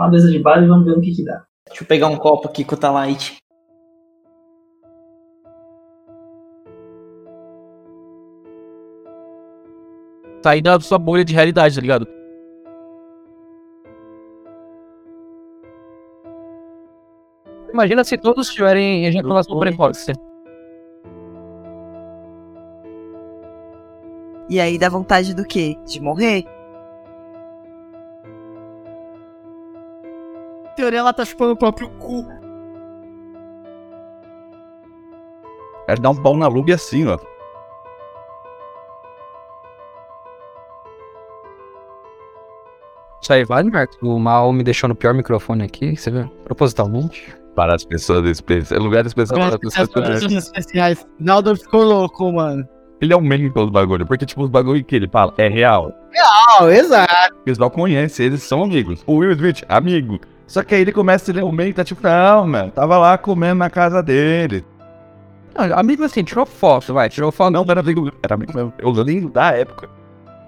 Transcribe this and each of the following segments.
uma mesa de bar e vamos ver o que que dá. Deixa eu pegar um copo aqui com o Talite. Sair da sua bolha de realidade, tá ligado? Imagina se todos tiverem ejaculação precoce. E aí dá vontade do quê? De morrer? Teoria, ela tá chupando o próprio cu. Quero dar um pau na Lube assim, ó. Isso aí vale, Marcos? O mal me deixou no pior microfone aqui, você viu? Propositalmente. Para as pessoas especiais. Lugar especial para as As pessoas especiais. pessoas especiais. Naldo ficou louco, mano. Ele aumenta os bagulho. Porque, tipo, os bagulho que ele fala é real. Ah, exato. O pessoal conhece, eles são amigos. O Will Smith, amigo. Só que aí ele começa, ele aumenta, tipo, não, mano. Tava lá comendo na casa dele. Não, amigo assim, tirou foto, vai, tirou foto. Não, era amigo. Era amigo mesmo. Eu lembro da época.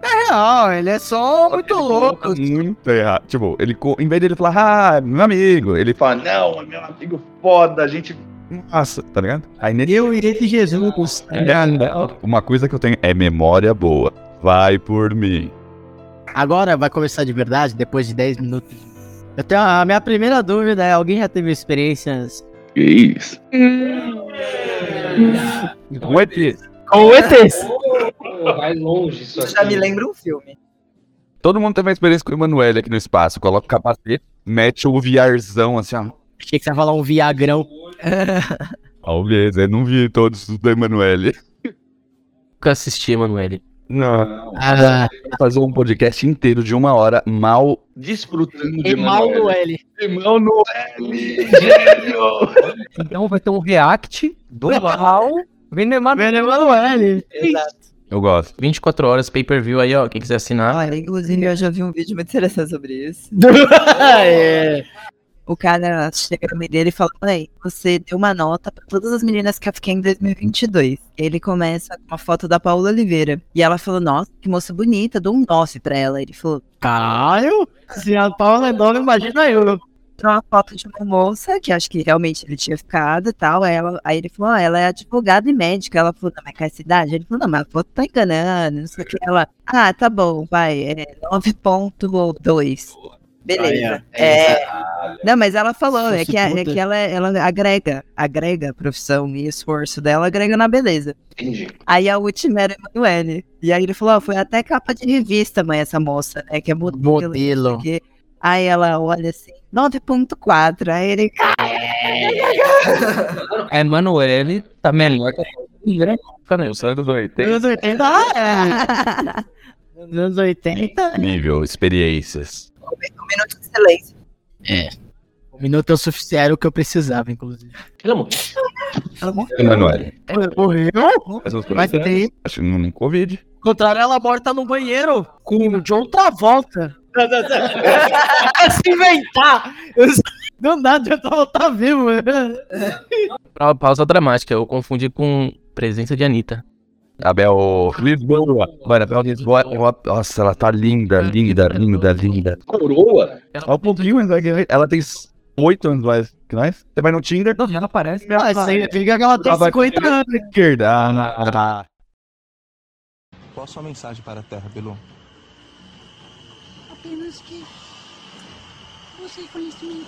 Não, ele é só muito louco. Muito errado. Tipo, ele, em vez dele falar, ah, meu amigo, ele fala, não, é meu amigo foda, a gente. Nossa, tá ligado? Aí nele. Eu irei de Jesus. É, não. Uma coisa que eu tenho é memória boa. Vai por mim. Agora vai começar de verdade, depois de 10 minutos. Eu tenho a minha primeira dúvida é: alguém já teve experiências Que isso? Com ET. com ETs? Vai longe isso Já me lembra um filme. Todo mundo teve uma experiência com o Emanuele aqui no espaço. Coloca o capacete, mete o VRzão assim, ó. Achei que você ia falar um viagrão. Talvez, eu não vi todos os do Emanuele. Nunca assisti, Emanuele. Não. Ah, Fazer um podcast inteiro de uma hora mal desfrutando de Emanuele. Emanuele. Gênio. Então vai ter um react do mal vindo Emanuele. Emanuele. Eu gosto. 24 horas, pay-per-view aí, ó. Quem quiser assinar. Olha, inclusive eu já vi um vídeo muito interessante sobre isso. é. O cara chega no meio dele e fala: Ei, você deu uma nota pra todas as meninas que eu fiquei em 2022. Ele começa com uma foto da Paula Oliveira. E ela falou: Nossa, que moça bonita, dou um 9 pra ela. Ele falou: Caralho. Se a Paula é nova, imagina eu. Mostrou uma foto de uma moça que acho que realmente ele tinha ficado e tal. Aí, ela, aí ele falou: ah, ela é advogada e médica. Ela falou: Não, mas com essa idade? Ele falou: Não, mas a foto tá enganando. Não sei o que. Ela: Ah, tá bom, vai. É 9,2. Beleza. É, não, mas ela falou, é que, é que ela, ela agrega, agrega a profissão e esforço dela, agrega na beleza. Entendi. Aí a última era Emanuele. E aí ele falou, ó, foi até capa de revista, mãe, essa moça, né? Que é modelo. Modelo. quê. Aí ela olha assim, 9.4. Aí ele. A Emanuele tá melhor que a primeira época, né? Os anos 80. Anos 80. ah, é. Nos anos 80. Nível, experiências. Um minuto de silêncio. Um minuto é o suficiente, era o que eu precisava, inclusive. Ela morreu. Ela morreu. Emanuele. Morreu? Uns Faz 40 anos. tempo. Acho que no Covid. Ao contrário, ela morta no banheiro com o John Travolta. Se inventar! Não dá, John Travolta tá vivo. Pausa dramática, eu confundi com presença de Anitta. Abel Lisboa. Mano, Abel Lisboa. ó, Nossa, ela tá linda, linda, linda, linda. Coroa? Olha um pouquinho, mas ela tem 8 anos mais que nós. Você vai no Tinder. Não, ela aparece. Ah, significa que ela tem ela vai 50 anos. esquerda. Ah, Qual a sua mensagem para a Terra, Belu? Apenas que você conhecimento.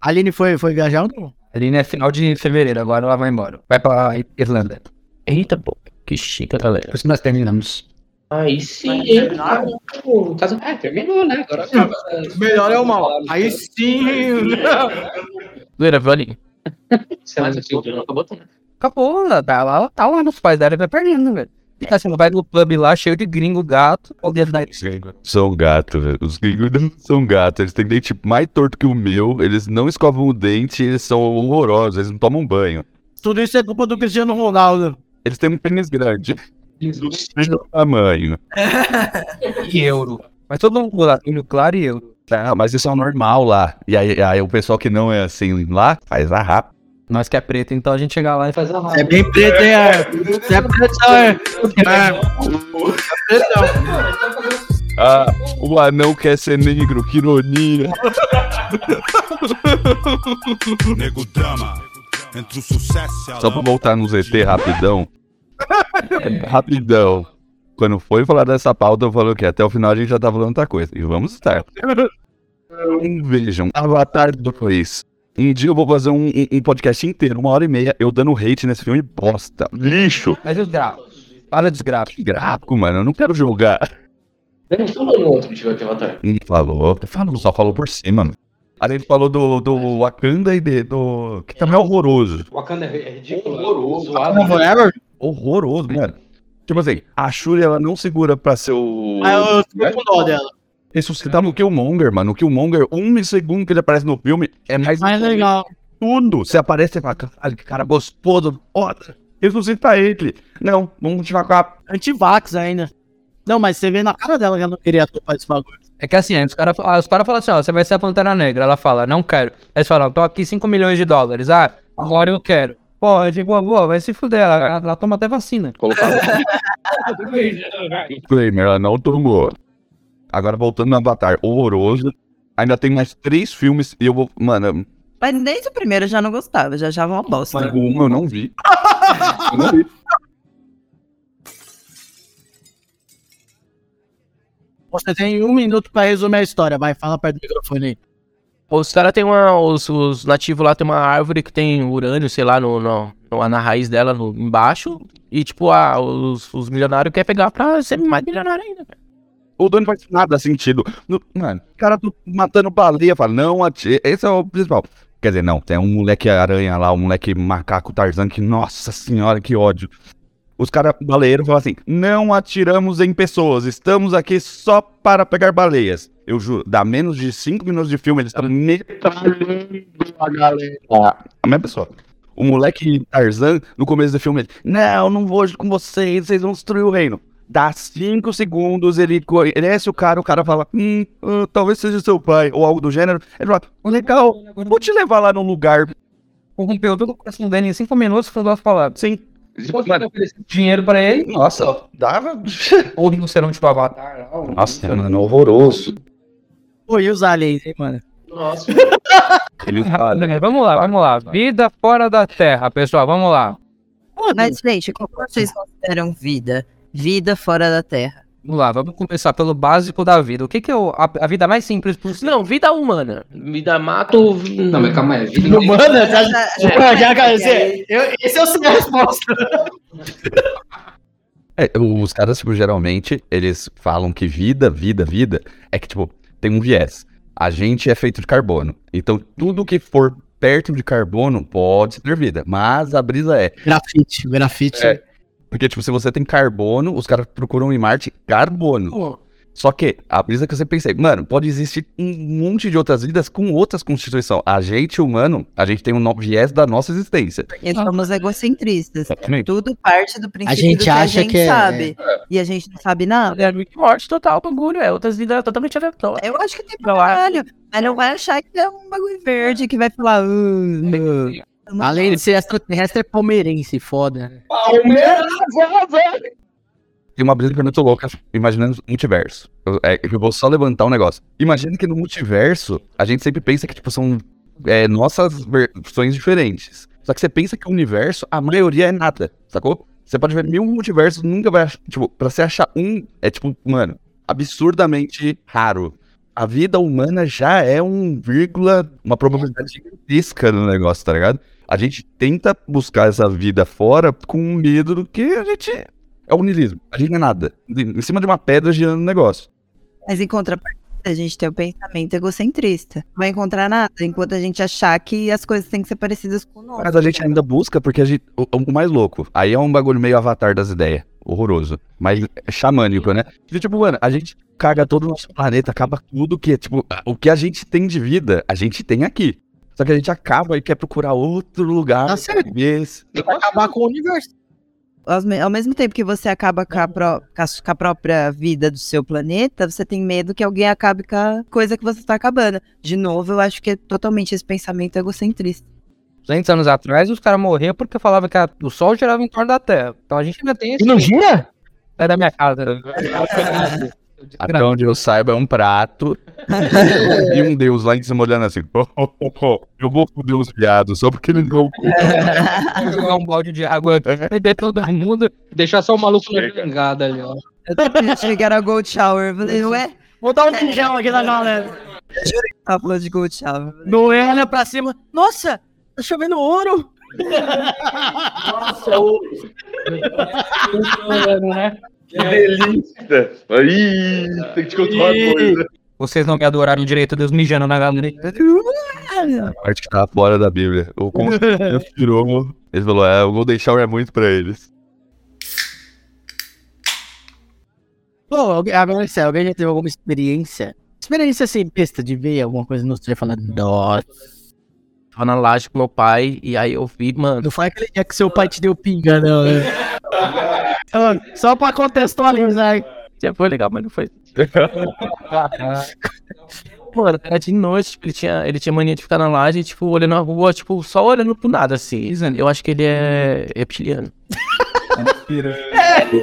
A Aline foi, foi viajar ou não? Aline é final de fevereiro, agora ela vai embora. Vai pra Irlanda. Eita, pô. Que chique, galera. Por isso nós terminamos. Aí sim, hein? O caso. É, terminou, né? Agora acaba. Melhor é o mal. Aí sim. Doeira, viu, não acabou, né? Acabou, ela tá lá, tá lá nos pais dela e vai perdendo, velho. Tá, Você vai no pub lá, cheio de gringo, gato, São gato, velho. Os gringos não são gatos. Eles têm dente mais torto que o meu. Eles não escovam o dente. Eles são horrorosos. Eles não tomam banho. Tudo isso é culpa do Cristiano Ronaldo. Eles têm um pênis grande. Do tamanho. E euro. Mas todo mundo lá, olho claro e euro. Ah, mas isso é o normal lá. E aí, aí o pessoal que não é assim lá faz a rap. Nós que é preto, então a gente chega lá e faz a É bem preto, hein? é? Você é preto, é? É. Ah, o anão quer ser negro, que ironia. Nego drama. Entre o sucesso e a Só pra voltar no ZT rapidão. rapidão. Quando foi falar dessa pauta, eu falei que até o final a gente já tá falando outra coisa. E vamos estar. Vejam, Avatar 2. Um dia eu vou fazer um, um- um podcast inteiro, uma hora e meia, eu dando hate nesse filme bosta. Lixo. Mas os gráficos. Para dos gráficos. Gráfico, mano, eu não quero jogar. Ele não falou no outro Avatar. Falou. Falou, só falou por cima, mano. Aí ele falou do, do Wakanda e de- do. que também é horroroso. Wakanda é ridículo. Horroroso. Forever? Horroroso, mano. Tipo assim, a Shuri ela não segura pra ser o. Ah, eu tô com dó dela. Tá no Killmonger, mano. O Killmonger, um segundo que ele aparece no filme, é mais. Mais legal. Tudo. Você aparece e fala, caralho, que cara gostoso, foda. Ressuscita ele. Não, vamos tirar com a. Antivax ainda. Não, mas você vê na cara dela que ela não queria topar esse bagulho. É que assim, os caras ah, os cara falam assim, ó, você vai ser a Pantera Negra. Ela fala, não quero. Aí eles falam, tô aqui 5 milhões de dólares. Ah, agora eu quero. Pô, eu digo, boa, vai se fuder. Ela, ela toma até vacina. Colocar. Disclaimer, ela não tomou. Agora voltando no Avatar, horroroso. Ainda tem mais três filmes e eu vou. Mano, Mas desde o primeiro eu já não gostava, já achava uma bosta. o um eu não vi. Eu não vi. Você tem um minuto pra resumir a história. Vai, fala perto do microfone aí. Os caras tem uma. Os, os nativos lá tem uma árvore que tem urânio, sei lá, no, no, na raiz dela no, embaixo. E, tipo, ah, os, os milionários querem pegar pra ser mais milionário ainda. cara. O dono não faz nada sentido. No- mano, o cara tá matando baleia, fala, não atire. Esse é o principal. Quer dizer, não, tem um moleque aranha lá, um moleque macaco Tarzan que, nossa senhora, que ódio. Os caras baleeiros falam assim: não atiramos em pessoas, estamos aqui só para pegar baleias. Eu juro, dá menos de 5 minutos de filme, eles estão metralhando a galera. A mesma pessoa. O moleque Tarzan, no começo do filme, ele, não, não vou com vocês, vocês vão destruir o reino. Dá 5 segundos, ele conhece o cara, o cara fala, hum, ah, talvez seja seu pai, ou algo do gênero. Ele fala, legal, vou te levar lá num lugar. Corrompeu todo o coração dele em 5 minutos com duas palavras. Sim. Mano, dinheiro pra ele. Nossa, dava. Ou rinoceronte tipo Avatar. Nossa, mano, horroroso. Pô, e os aliens, hein, mano? Nossa. Ele Vamos lá, vamos lá. Vida fora da Terra, pessoal, vamos lá. Mas, gente, como vocês consideram vida? Vida fora da Terra. Vamos lá, vamos começar pelo básico da vida. O que, que é o- a, a vida mais simples possível? Não, vida humana. Vida mato. Não, mas calma aí. Vida Humana? Já, Já- já, já, esse, eu, esse eu sei a resposta. É, os caras, tipo, geralmente, eles falam que vida, vida, vida, é que, tipo, tem um viés. A gente é feito de carbono. Então, tudo que for perto de carbono pode ser vida. Mas a brisa é. Grafite, grafite. É. Porque, tipo, se você tem carbono, os caras procuram em Marte carbono. Pô, Só que a brisa que eu sempre pensei, mano, pode existir um monte de outras vidas com outras constituições. A gente, humano, a gente tem um no- viés da nossa existência. Porque somos egocentristas. Exatamente. Tudo parte do princípio gente do que a acha gente que é- sabe. E a gente não sabe nada. É Rick Morty total, bagulho. É outras vidas totalmente aleatórias. Eu acho que tem pra caralho. Mas não vai achar que é um bagulho verde que vai falar. "Uh, uh". Além de ser extraterrestre, é palmeirense, foda. Tem uma brisa que é muito louca, imaginando o multiverso. Eu, é, eu vou só levantar um negócio. Imagina que no multiverso, a gente sempre pensa que, tipo, são é, nossas versões diferentes. Só que você pensa que o universo, a maioria é nada, sacou? Você pode ver mil multiversos, nunca vai achar. Tipo, pra você achar um, é tipo, mano, absurdamente raro. A vida humana já é um vírgula, uma probabilidade gigantesca no negócio, tá ligado? A gente tenta buscar essa vida fora com medo do que a gente é o niilismo. A gente não é nada. Em cima de uma pedra girando um negócio. Mas em contrapartida, a gente tem o pensamento egocentrista. Não vai encontrar nada enquanto a gente achar que as coisas têm que ser parecidas com nós. Mas a gente ainda busca porque a gente. O, o mais louco. Aí é um bagulho meio avatar das ideias. Horroroso. Mas é xamânico, né? Porque, tipo, mano, a gente caga todo o nosso planeta, acaba tudo que. Tipo, o que a gente tem de vida, a gente tem aqui. Só que a gente acaba e quer procurar outro lugar. Tá certo. Esse. Vai acabar com o universo. Ao me- ao mesmo tempo que você acaba com a, pró- com a su- com a própria vida do seu planeta, você tem medo que alguém acabe com a coisa que você está acabando. De novo, eu acho que é totalmente esse pensamento egocentrista. 200 anos atrás, os caras morriam porque falavam que a- o Sol girava em torno da Terra. Então a gente ainda tem esse... E não gira? É da minha casa. Até onde eu saiba, é um prato. e um deus lá em cima olhando assim. "Oh, oh, oh, oh, eu vou foder os viados só porque eles não. Jogar um balde de água, beber todo mundo. Deixar só o maluco na jangada ali, ó. Eu achei que era Gold Shower. Eu falei, ué? Vou dar um pijão aqui na galera. Tá falando de Gold Shower. Noé olha pra cima. Nossa, tá chovendo ouro. Que delícia! Aí, tem que te contar uma coisa. Vocês não me adoraram direito, Deus mijando na galera. A parte que tá fora da Bíblia. O tirou. Ele falou: é, o Golden Shower é muito pra eles. Pô, agora sério, alguém já teve alguma experiência? Experiência assim, besta de ver alguma coisa no trem falando, nossa. Tava na laje com meu pai, e aí eu vi, mano. Não foi aquele dia que seu pai te deu pinga, não, né? Só pra contextualizar. Já foi legal, mas não foi. Mano, era de noite, tipo, ele tinha, ele tinha mania de ficar na laje, tipo, olhando na rua, tipo, só olhando pro nada, assim. Eu acho que ele é reptiliano.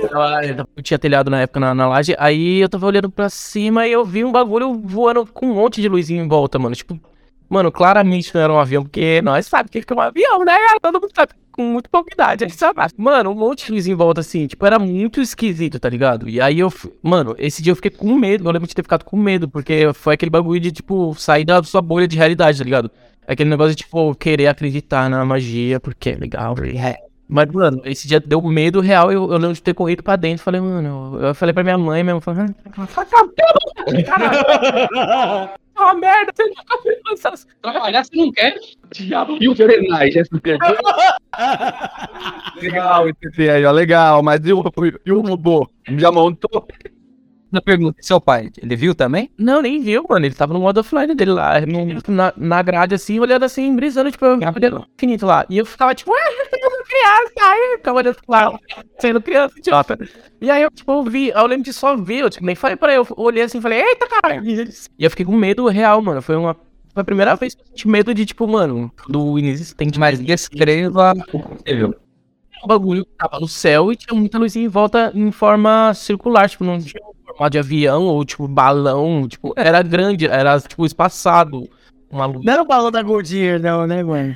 Tava- eu tinha telhado na época na, na laje, aí eu tava olhando pra cima e eu vi um bagulho voando com um monte de luzinha em volta, mano. Tipo, mano, claramente não era um avião, porque nós sabemos o que que é um avião, né, cara? Todo mundo sabe, com muito pouca idade, sabe. Mano, um monte de luzinha em volta, assim, tipo, era muito esquisito, tá ligado? E aí eu, mano, esse dia eu fiquei com medo, eu lembro de ter ficado com medo, porque foi aquele bagulho de, tipo, sair da sua bolha de realidade, tá ligado? Aquele negócio de, tipo, querer acreditar na magia, porque é legal, é. Mas, mano, esse dia deu medo real. Eu, eu lembro de ter corrido pra dentro. Falei, mano, eu, eu falei pra minha mãe mesmo. Falei, "Ah, caralho, uma merda. Você nunca fez essas- Trabalhar você não quer? Diabo. E o Fernandes? essa pergunta? Legal, esse aí, ó, legal, mas e o, e o robô? Já montou? Na pergunta, seu pai, ele viu também? Não, nem viu, mano. Ele tava no modo offline dele lá, no- na, na grade, assim, olhando assim, brisando, tipo, ficava olhando infinito lá. E eu ficava, tipo, ah, criança, aí eu ficava olhando lá, sendo criança, idiota. E aí eu, tipo, eu vi, eu lembro de só ver, eu, tipo, nem falei pra ele, eu olhei assim e falei, eita, caralho. E eu fiquei com medo real, mano. Foi uma. Foi a primeira vez que eu senti medo de, tipo, mano, do inexistente. Mas descreva o viu. o bagulho tava no céu e tinha muita luzinha em volta em forma circular, tipo, não tinha formato de avião ou tipo balão, tipo, era grande, era tipo espaçado. Uma luz. Não era o balão da Goldiear, não, né, mano?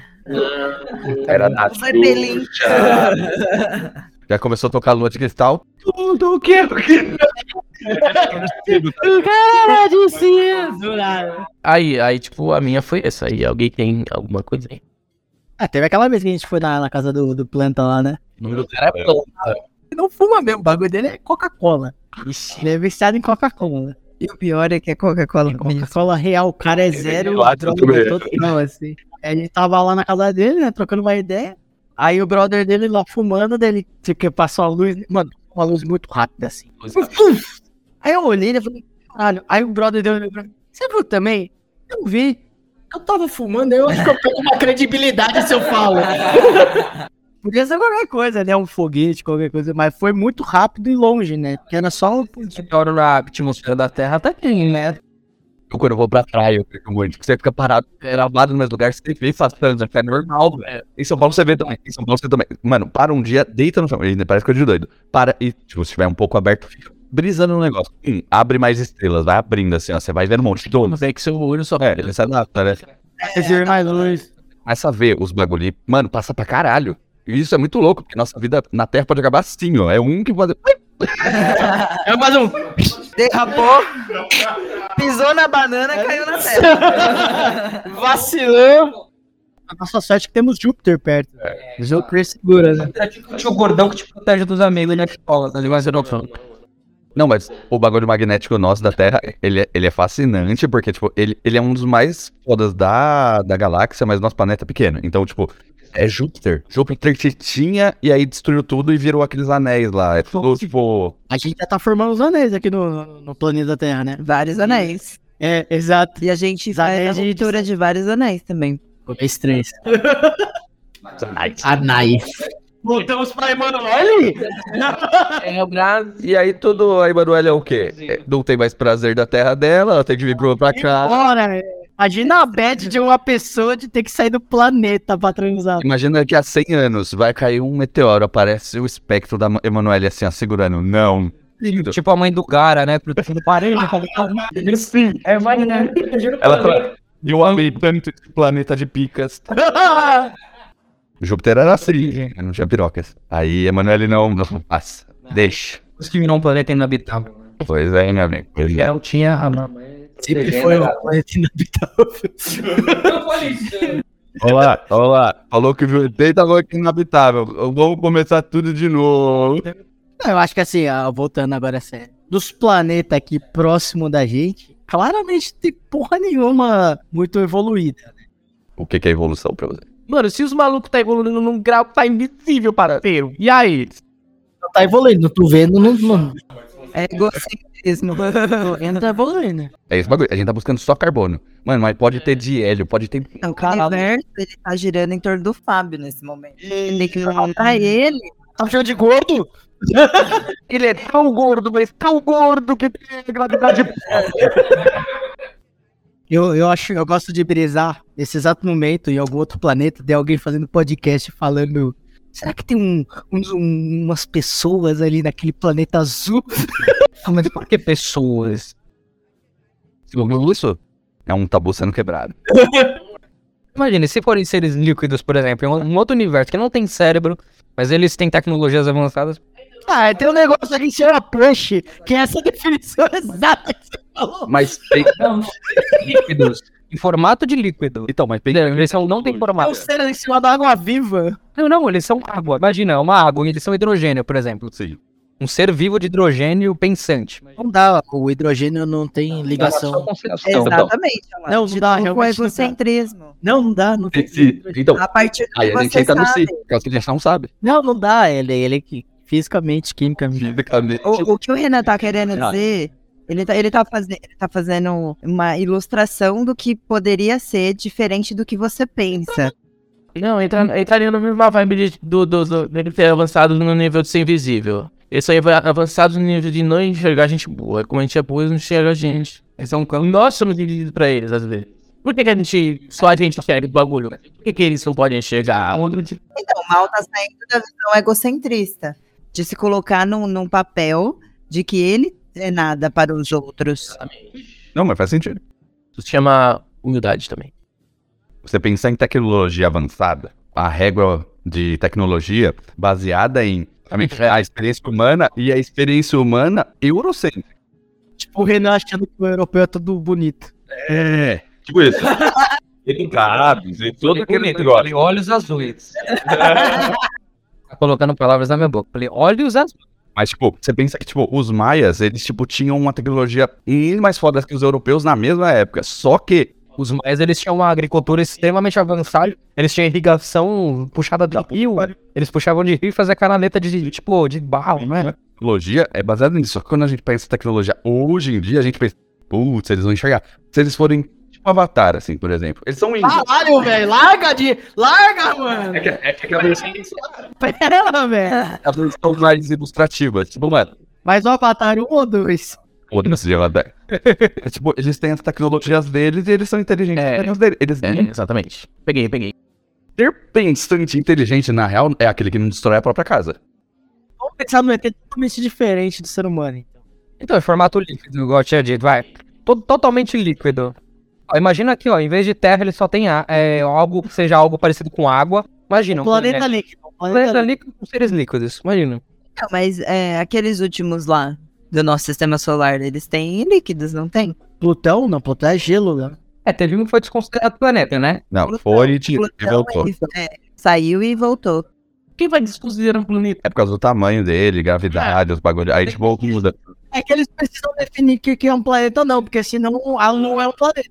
Era nada. Vai Belém. Já começou a tocar lua de cristal. Tudo o que eu. Cara de cinza. Aí, aí, tipo, a minha foi essa. Aí alguém tem alguma coisa aí? Ah, teve aquela vez que a gente foi na, na casa do, do planta lá, né? O nome do cara é Planta. Ele não fuma mesmo, o bagulho dele é Coca-Cola. Ele é viciado em Coca-Cola. E o pior é que é Coca-Cola mesmo. Coca-Cola real, o cara é zero lá, droga tudo bem. total, assim. A gente tava lá na casa dele, né, trocando uma ideia. Aí o brother dele lá fumando, dele, tipo, que passou a luz, mano, uma luz muito rápida, assim. Aí eu olhei e falei, caralho. Aí o brother dele pra mim, você viu também? Eu vi. Eu tava fumando, eu acho que eu tenho uma credibilidade se eu falo. Podia ser qualquer coisa, né? Um foguete, qualquer coisa, mas foi muito rápido e longe, né? Porque era só um. Meteoro na atmosfera da Terra tá aqui, né? Eu, quando eu vou pra praia, eu fico muito. Porque você fica parado, gravado no mesmo lugar, você vê passando, é normal, velho. Em São Paulo você vê também. Em São Paulo você também. Mano, para um dia, deita no chão. Ainda parece coisa de doido. Para e, tipo, se tiver um pouco aberto, fica brisando no negócio. Hum, abre mais estrelas, vai abrindo assim, ó. Você vai vendo um monte de dono. Vê que seu olho só. É, ele se adapta, né? Esse mais luz. Começa a ver os bagulho. Mano, passa pra caralho. E isso é muito louco, porque nossa vida na Terra pode acabar assim, ó. É um que pode. É mais um. Derrapou, pisou na banana e caiu na terra. Vacilou. A nossa sorte é que temos Júpiter perto. Júpiter segura, né? É tipo o tio gordão que te protege dos amigos na escola, tá ligado? Não fala. Não, mas o bagulho magnético nosso da Terra, ele é, ele é fascinante, porque, tipo, ele, ele é um dos mais fodas da, da galáxia, mas nosso planeta é pequeno. Então, tipo, é Júpiter. Júpiter que tinha e aí destruiu tudo e virou aqueles anéis lá. É tudo, tipo. A gente já tá formando os anéis aqui no, no, planeta Terra, né? Vários anéis. É, exato. E a gente faz a anéis de- vários anéis também. É estranho. Anéis. Voltamos pra Emanuele? É o Brasil. E aí tudo. A Emanuele é o quê? É, Não tem mais prazer da terra dela, ela tem que vir pro- pra cá. Bora, Imagina a bad de uma pessoa de ter que sair do planeta pra transar. Imagina que há 100 anos vai cair um meteoro, aparece o espectro da Emanuele assim, ó, segurando. Não. lindo. Tipo a mãe do Gara, né? Protegendo parede, tá? Sim, é mais, né? Ela fala, eu amei tanto esse planeta de picas. Júpiter era assim, não tinha pirocas. Aí Emanuele não, não passa. Deixa. Os que virou um planeta inabitável. Pois é, meu amigo. Pois é. Eu tinha a mamãe. Sempre foi um planeta inabitável. Olá, olá. Falou que viu ET tava aqui inabitável. Vamos começar tudo de novo. Não, eu acho que assim, voltando agora a sério. Dos planetas aqui próximo da gente, claramente tem porra nenhuma muito evoluída. O que que é evolução pra você? Mano, se os malucos tá evoluindo num grau que tá invisível, parceiro. E aí? Tá evoluindo, tô vendo, não. não... É egocentrismo. Não tá evoluindo. É esse bagulho. A gente tá buscando só carbono. Mano, mas pode ter de hélio, pode ter. Então, o universo, ele tá girando em torno do Fábio nesse momento. Tem que falar pra ele. Tá cheio de gordo? Ele é tão gordo, mas tão gordo que tem gravidade. Eu, eu acho, eu gosto de brisar nesse exato momento em algum outro planeta, tem alguém fazendo podcast falando. Será que tem um, uns- um- umas pessoas ali naquele planeta azul? Ah, Mas por que pessoas? Isso é um tabu sendo quebrado. Imagina, se forem seres líquidos, por exemplo, em um outro universo que não tem cérebro, mas eles têm tecnologias avançadas. Ah, tem um negócio aqui que chama Punch, que é essa definição exata que você falou. Mas tem. líquidos. Em formato de líquido. Então, mas tem. Eles são, não tem É o formato. ser em cima da água viva. Não, não, eles são água. Imagina, é uma água, eles são hidrogênio, por exemplo. Sim. Um ser vivo de hidrogênio pensante. Não dá, o hidrogênio não tem ligação. Exatamente. Amanda. Não, não dá, com não dá. egocentrismo. Não, não dá, não tem. Então, A partir do aí que a gente você entra no sabe. si, que a gente não sabe. Não, não dá, ele, ele que fisicamente, quimicamente. Fisicamente. O, o que o Renan tá querendo Ah. dizer, ele tá, ele, tá fazendo, ele tá fazendo uma ilustração do que poderia ser diferente do que você pensa. Não, entra, entraria na mesma vibe de- do, do, do, dele ter avançado no nível de ser invisível. Esse aí vai avançado no nível de não enxergar gente boa. Como a gente é boa, eles não enxergam a gente. Eles são, nós somos invisíveis pra eles, às vezes. Por que, que a gente. Só a gente enxerga o bagulho? Por que, que eles não podem enxergar? Então, o mal tá saindo da visão egocentrista, de se colocar num, num papel de que ele é nada para os outros. Não, mas faz sentido. Isso se chama humildade também. Você pensar em tecnologia avançada, a régua de tecnologia baseada em a experiência humana e a experiência humana eurocêntrica. Tipo, o Renan achando que o europeu é todo bonito. É, tipo isso. Educados e todo aquele negócio. Falei, olhos azuis. colocando palavras na minha boca. Falei, olhos azuis. Mas, tipo, você pensa que, tipo, os maias, eles, tipo, tinham uma tecnologia bem mais foda que os europeus na mesma época. Só que Os maias, eles tinham uma agricultura extremamente avançada. Eles tinham irrigação puxada de rio. Eles puxavam de rio e faziam canaleta de, tipo, de barro, né? tecnologia é baseada nisso. Só que quando a gente pensa em tecnologia hoje em dia, a gente pensa, putz, eles vão enxergar. Se eles forem, tipo, Avatar, assim, por exemplo. Eles são índios. Caralho, velho, larga de. Larga, mano! É que, é que a versão Pera, velho. a versão mais ilustrativa. Tipo, mano, Mais um Avatar um ou dois? foda-se de Avatar. É, tipo, eles têm as tecnologias deles e eles são inteligentes. É. Eles, É, exatamente. Peguei, peguei. Ser pensante inteligente, na real, é aquele que não destrói a própria casa. Vamos pensar no ET totalmente diferente do ser humano. então. Então, é formato líquido, igual eu tinha dito, vai. To- totalmente líquido. Imagina aqui, ó, em vez de terra, ele só tem a- é, algo que seja algo parecido com água. Imagina, um Planeta líquido. um Planeta planeta líquido. com seres líquidos. Imagina. Não, mas é, aqueles últimos lá do nosso sistema solar, eles têm líquidos, não tem? Plutão? Não, Plutão é gelo, né? É, teve um que foi desconsiderado planeta, né? Não, Plutão, foi e tira- e Plutão, voltou. é, saiu e voltou. Quem vai desconsiderar um planeta? É por causa do tamanho dele, gravidade, os bagulhos. Aí, tipo, muda. É que eles precisam definir o que que é um planeta ou não, porque senão ela não é um planeta.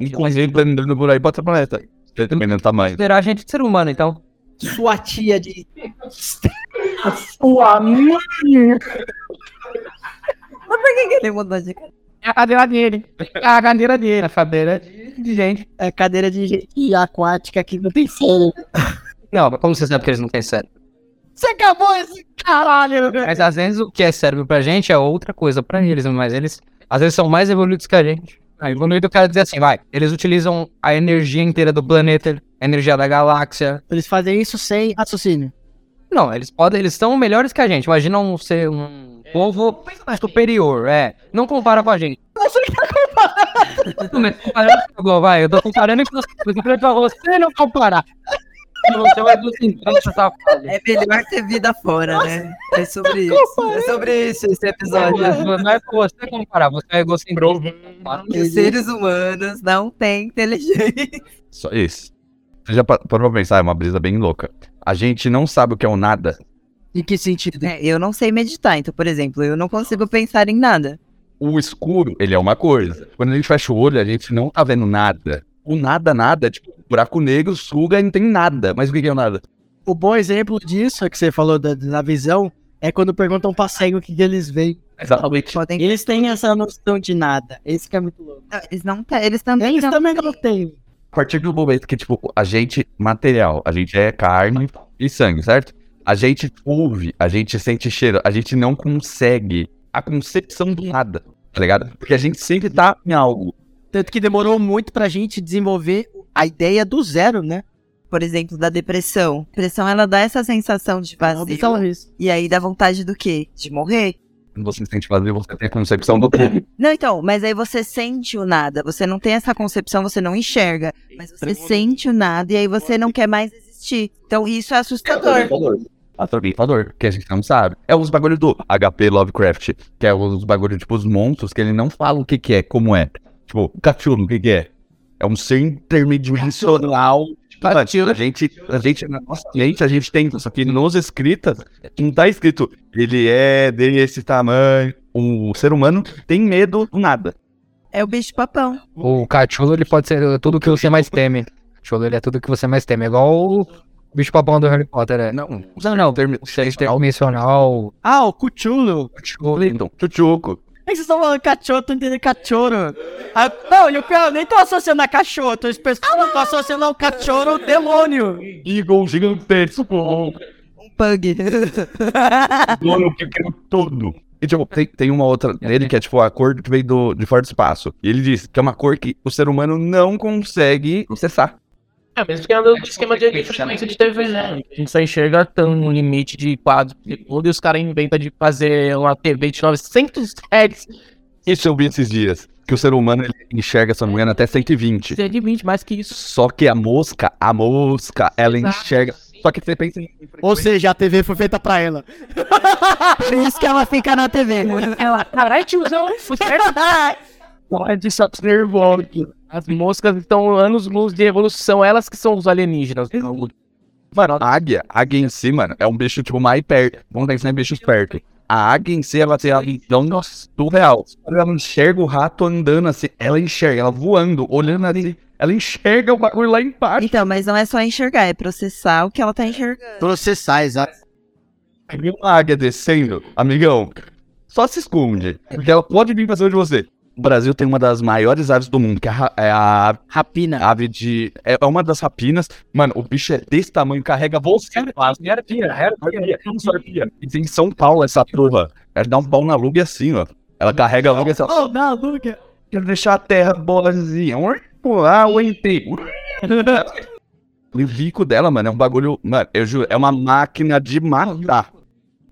Inclusive, andando por aí, pode ser planeta. Dependendo do tamanho. Considerar a gente de ser humano, então. Sua tia de. Sua mãe. Mas por que, que ele mudou de É a cadeira dele. É a cadeira dele. A cadeira de, gente. É cadeira de gente aquática que não tem cérebro. Não, mas como você sabe que eles não têm cérebro? Você acabou esse caralho, velho. Mas às vezes o que é cérebro pra gente é outra coisa pra eles, mas eles às vezes são mais evoluídos que a gente. Ah, evoluído quer dizer assim, vai. Eles utilizam a energia inteira do planeta, a energia da galáxia. Eles fazem isso sem raciocínio. Não, eles podem, eles são melhores que a gente. Imagina um ser um povo superior, é. Não compara com a gente. Não sei comparar. Comparando, vai, eu tô comparando com você, eu tô comparando com você não comparar. Você falando. É melhor ter vida fora, né? É sobre isso. É sobre isso esse episódio. Não é com você comparar, você é egocêntrico. Os seres humanos não têm inteligência. Só isso. Você já pa- parou pra pensar? É uma brisa bem louca. A gente não sabe o que é o nada. Em que sentido? É, eu não sei meditar, então, por exemplo, eu não consigo pensar em nada. O escuro, ele é uma coisa. Quando a gente fecha o olho, a gente não tá vendo nada. O nada, nada, tipo, buraco negro suga e não tem nada. Mas o que que é o nada? O bom exemplo disso que você falou da, da visão é quando perguntam pra cego o que, que eles veem. Exatamente. Podem... Eles têm essa noção de nada. Esse que é muito louco. Não, Eles não têm. Eles também Eles não também não têm. A partir do momento que, tipo, a gente, material, a gente é carne e sangue, certo? A gente ouve, a gente sente cheiro, a gente não consegue a concepção do nada, tá ligado? Porque a gente sempre tá em algo. Tanto que demorou muito pra gente desenvolver a ideia do zero, né? por exemplo, da depressão. Depressão, ela dá essa sensação de vazio. E aí dá vontade do quê? De morrer. Quando você sente vazio, você tem a concepção do quê? Não, então, mas aí você sente o nada. Você não tem essa concepção, você não enxerga. Mas você sente o nada e aí você não quer mais existir. Então isso é assustador. Atormentador, que a gente não sabe. É os bagulho do HP Lovecraft, que é os bagulho, tipo, os monstros que ele não fala o que que é, como é. Tipo, o cachorro, o que que é? É um ser interdimensional. Tipo, a gente, a gente, na nossa mente, a gente tem, só que nos escritas, não tá escrito, ele é desse tamanho. O ser humano tem medo do nada. É o bicho papão. O cachorro, ele pode ser tudo que você mais teme. Cachorro, ele é tudo que você mais teme. É igual o bicho papão do Harry Potter, é. Não, Não, não. Termo dimensional. Ah, o Cuchulo. então, chuchuco. É que vocês estão falando cachorro, tô entendendo cachorro. Ah, não, eu, eu nem tô associando a cachorro, tô, eu tô associando ao cachorro ao demônio. Eagle gigantesco. Um pug. dono que criou tudo. E, tipo, tem, tem uma outra nele que é, tipo, a cor que veio do, de fora do espaço. E ele diz que é uma cor que o ser humano não consegue processar. É, mesmo que é do esquema de frequência de TV, né? A gente só enxerga tão um limite de quadro por segundo e os caras inventam de fazer uma TV de 900 Hz. Isso eu vi esses dias. Que o ser humano ele enxerga, se eu não me engano, até 120. 120, mais que isso. Só que a mosca, a mosca, ela enxerga. Só que você pensa em. Ou seja, a TV foi feita pra ela. Por isso que ela fica na TV. Ela, caralho, tiozão, foi certo? Pode se observar. As moscas estão anos luz de evolução, elas que são os alienígenas. Mano, a águia, a águia em si, mano, é um bicho, tipo, mais perto. Vamos pensar em bichos perto. A águia em si, ela tem a visão surreal. Ela enxerga o rato andando assim, ela enxerga, ela voando, olhando ali. Ela enxerga o bagulho lá embaixo. Então, mas não é só enxergar, é processar o que ela tá enxergando. Processar, exato. Viu uma águia descendo, amigão, só se esconde. Porque ela pode vir pra cima de você. O Brasil tem uma das maiores aves do mundo, que é a, é a Rapina. ave de. É uma das rapinas. Mano, o bicho é desse tamanho, carrega você. E tem em São Paulo essa porra. Ela dá um pau na lug assim, ó. Ela carrega a lug assim, ó. Oh, não, Luca. Quero deixar a terra boazinha. Pô, ah, eu entrei. O bico dela, mano, é um bagulho. Mano, eu juro, é uma máquina de matar.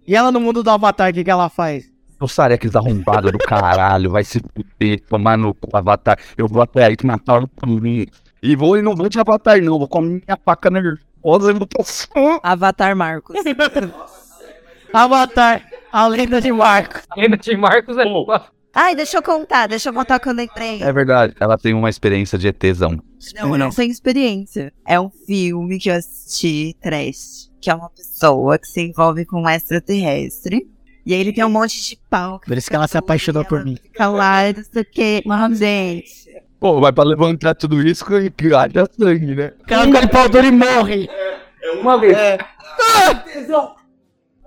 E ela no mundo do Avatar, o que, que ela faz? O Sarex arrombado do caralho, vai se fuder, tomar no cu, Avatar. Eu vou até aí te matar por mim. E vou e não vou de Avatar, não. Vou comer minha faca nervosa e vou passar. Avatar Marcos. Avatar, a lenda de Marco. Ainda de Marcos é. Ai, deixa eu contar, deixa eu contar o que eu lembrei. É verdade, ela tem uma experiência de ETzão. Não, não. Sem experiência. É um filme que eu assisti, trash, que é uma pessoa que se envolve com um extraterrestre. E aí ele tem um monte de pau. Por isso que ela se apaixonou por mim. Fica lá, não sei o que. Gente. Pô, vai pra levantar tudo isso que que haja sangue, né? O cara fica de pau duro e morre. Uma vez.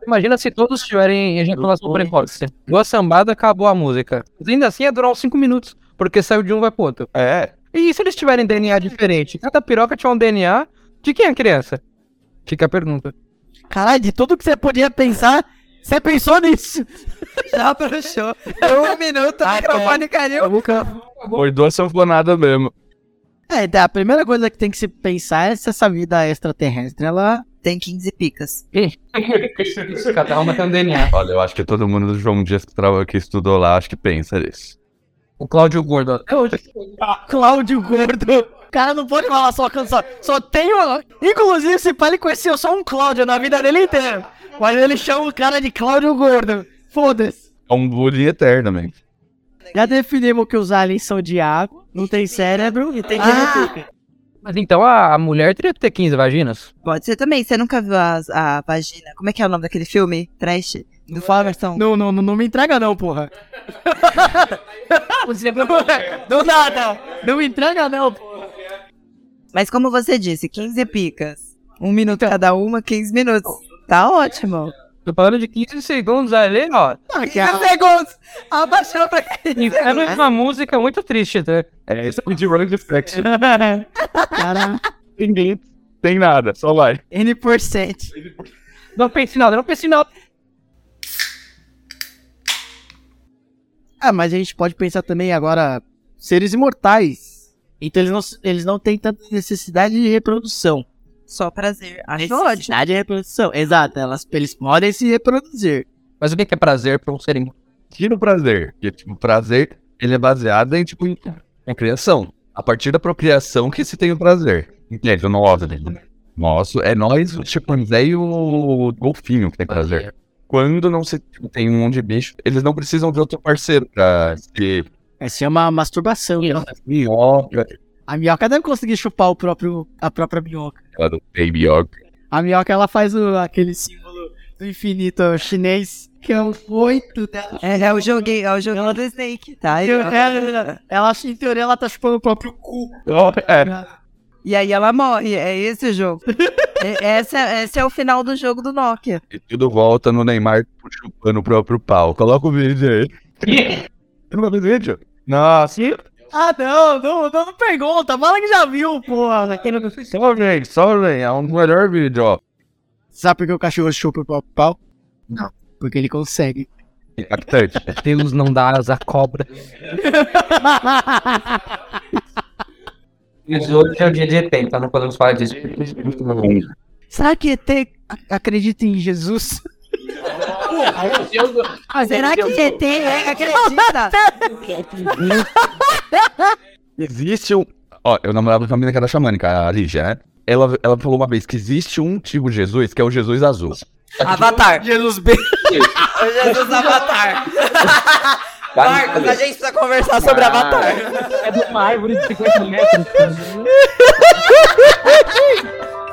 Imagina se todos tiverem ejaculação precoce. Duas sambadas, acabou a música. Mas ainda assim ia durar uns 5 minutos, porque saiu de um vai pro outro. É. E se eles tiverem DNA diferente? Cada piroca tinha um DNA de quem é a criança? Fica a pergunta. Caralho, de tudo que você podia pensar, você pensou nisso. Já bruxou. Um minuto, o microfone caiu. Foi duas sanfonadas mesmo. É, então, a primeira coisa que tem que se pensar é se essa vida extraterrestre, ela tem 15 picas. Cada uma tem um DNA. Olha, eu acho que todo mundo do João Dias que, traba- que estudou lá, acho que pensa nisso. O Cláudio Gordo. Até hoje. Cláudio Gordo. O cara não pode falar só canção. Só tem uma. Inclusive, esse pai ele conheceu só um Cláudio na vida dele inteira. Mas ele chama o cara de Cláudio Gordo. Foda-se. É um bullying eterno, man. Já definimos que os aliens são de água, não tem cérebro e tem Ah! Mas então a, a mulher teria que ter 15 vaginas? Pode ser também. Você nunca viu a, a vagina? Como é que é o nome daquele filme? Trash? Do Famerson? Não, não, não, não me entrega não, porra. Do nada. Não me entrega não, porra. Mas como você disse, 15 picas. Um minuto cada uma, 15 minutos. Tá ótimo. Tô falando de 15 segundos ali, ó. 15 segundos! Abaixou pra 15 É uma música muito triste, tá? É, isso é de Running Defect. Cara, Ninguém tem nada, só vai. N%. Não pense em nada, não pense em nada. Ah, mas a gente pode pensar também agora, seres imortais. Então eles não, eles não têm tanta necessidade de reprodução. Só prazer. Acho ótimo. Necessidade de reprodução, exato. Elas, eles podem se reproduzir. Mas o que é prazer pra um ser humano? Tira o prazer. Porque, tipo, prazer, ele é baseado em, tipo, em em criação. A partir da procriação que se tem o prazer. Entende? O nosso. Nosso, é nós, o chimpanzé e o golfinho que tem prazer. Quando não se tipo, tem um monte de bicho, eles não precisam de outro parceiro pra se... É, se chama masturbação. né? Minhoca. A minhoca deve conseguir chupar o próprio, a própria minhoca. Ela não tem minhoca. A minhoca, ela faz o- aquele símbolo do infinito chinês, que é o oito dela. É, é o joguinho, é o joguinho do Snake, tá? Ela, ela, em teoria, ela tá chupando o próprio cu. É. E aí ela morre, é esse o jogo. É- esse, é, esse é o final do jogo do Nokia. E tudo volta no Neymar chupando o próprio pau. Coloca o vídeo aí. Você não vai ver o vídeo? Nossa. Ah, não, não, não, não pergunta. Fala que já viu, porra. Só vem, só vem. É um melhor vídeo, ó. Sabe por que o cachorro chupa o próprio pau? Não. Porque ele consegue. Impactante. Deus não dá asa à cobra. 18 é o dia de ET, então não podemos falar disso. Será que ET ac- acredita em Jesus? Será que ET é, acredita? Existe um. Ó, eu namorava com uma menina que era xamânica, a Lígia, né? Ela, ela falou uma vez que existe um tipo de Jesus que é o Jesus azul. Avatar. Jesus B. O Jesus Avatar. Marcos, a gente precisa conversar sobre Avatar. É de uma árvore de 50 metros.